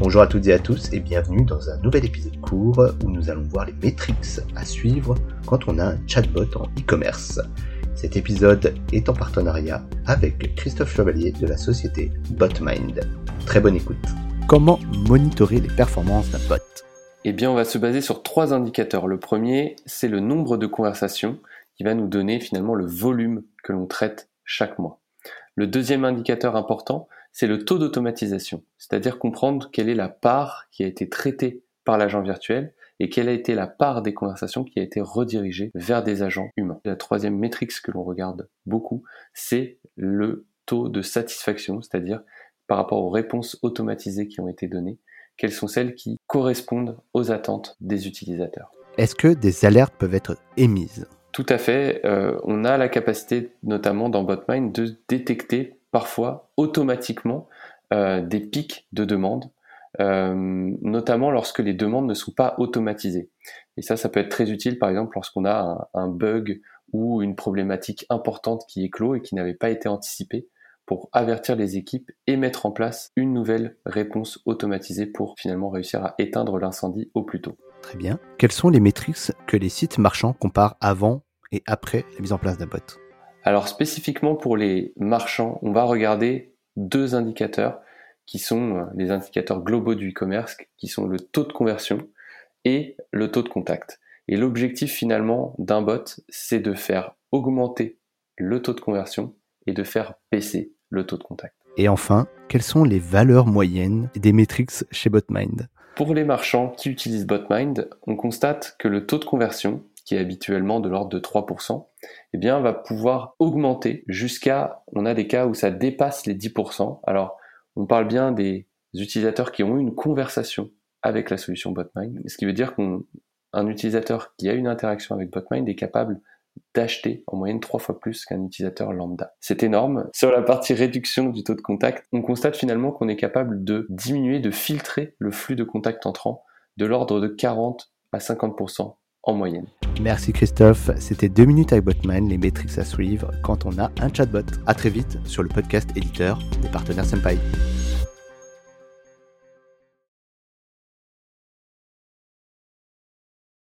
Bonjour à toutes et à tous et bienvenue dans un nouvel épisode court où nous allons voir les métriques à suivre quand on a un chatbot en e-commerce. Cet épisode est en partenariat avec Christophe Chevalier de la société BotMind. Très bonne écoute. Comment monitorer les performances d'un bot? Eh bien, on va se baser sur trois indicateurs. Le premier, c'est le nombre de conversations qui va nous donner finalement le volume que l'on traite chaque mois. Le deuxième indicateur important, c'est le taux d'automatisation, c'est-à-dire comprendre quelle est la part qui a été traitée par l'agent virtuel et quelle a été la part des conversations qui a été redirigée vers des agents humains. La troisième métrique que l'on regarde beaucoup, c'est le taux de satisfaction, c'est-à-dire par rapport aux réponses automatisées qui ont été données, quelles sont celles qui correspondent aux attentes des utilisateurs. Est-ce que des alertes peuvent être émises? Tout à fait. Euh, on a la capacité, notamment dans BotMind, de détecter parfois automatiquement euh, des pics de demandes, euh, notamment lorsque les demandes ne sont pas automatisées. Et ça, ça peut être très utile, par exemple, lorsqu'on a un, bug ou une problématique importante qui éclot et qui n'avait pas été anticipée pour avertir les équipes et mettre en place une nouvelle réponse automatisée pour finalement réussir à éteindre l'incendie au plus tôt. Très bien. Quelles sont les métriques que les sites marchands comparent avant et après la mise en place d'un bot? Alors spécifiquement pour les marchands, on va regarder deux indicateurs qui sont euh, les indicateurs globaux du e-commerce, qui sont le taux de conversion et le taux de contact. Et l'objectif finalement d'un bot, c'est de faire augmenter le taux de conversion et de faire baisser le taux de contact. Et enfin, quelles sont les valeurs moyennes des métriques chez BotMind? Pour les marchands qui utilisent BotMind, on constate que le taux de conversion, qui est habituellement de l'ordre de 3%, eh bien, va pouvoir augmenter jusqu'à, on a des cas où ça dépasse les 10%. Alors, on parle bien des utilisateurs qui ont eu une conversation avec la solution BotMind, ce qui veut dire qu'un utilisateur qui a une interaction avec BotMind est capable d'acheter en moyenne trois fois plus qu'un utilisateur lambda. C'est énorme. Sur la partie réduction du taux de contact, on constate finalement qu'on est capable de diminuer, de filtrer le flux de contact entrant de l'ordre de 40 à 50% en moyenne. Merci Christophe, c'était deux minutes avec Botman, les métriques à suivre quand on a un chatbot. À très vite sur le podcast éditeur des partenaires Senpai.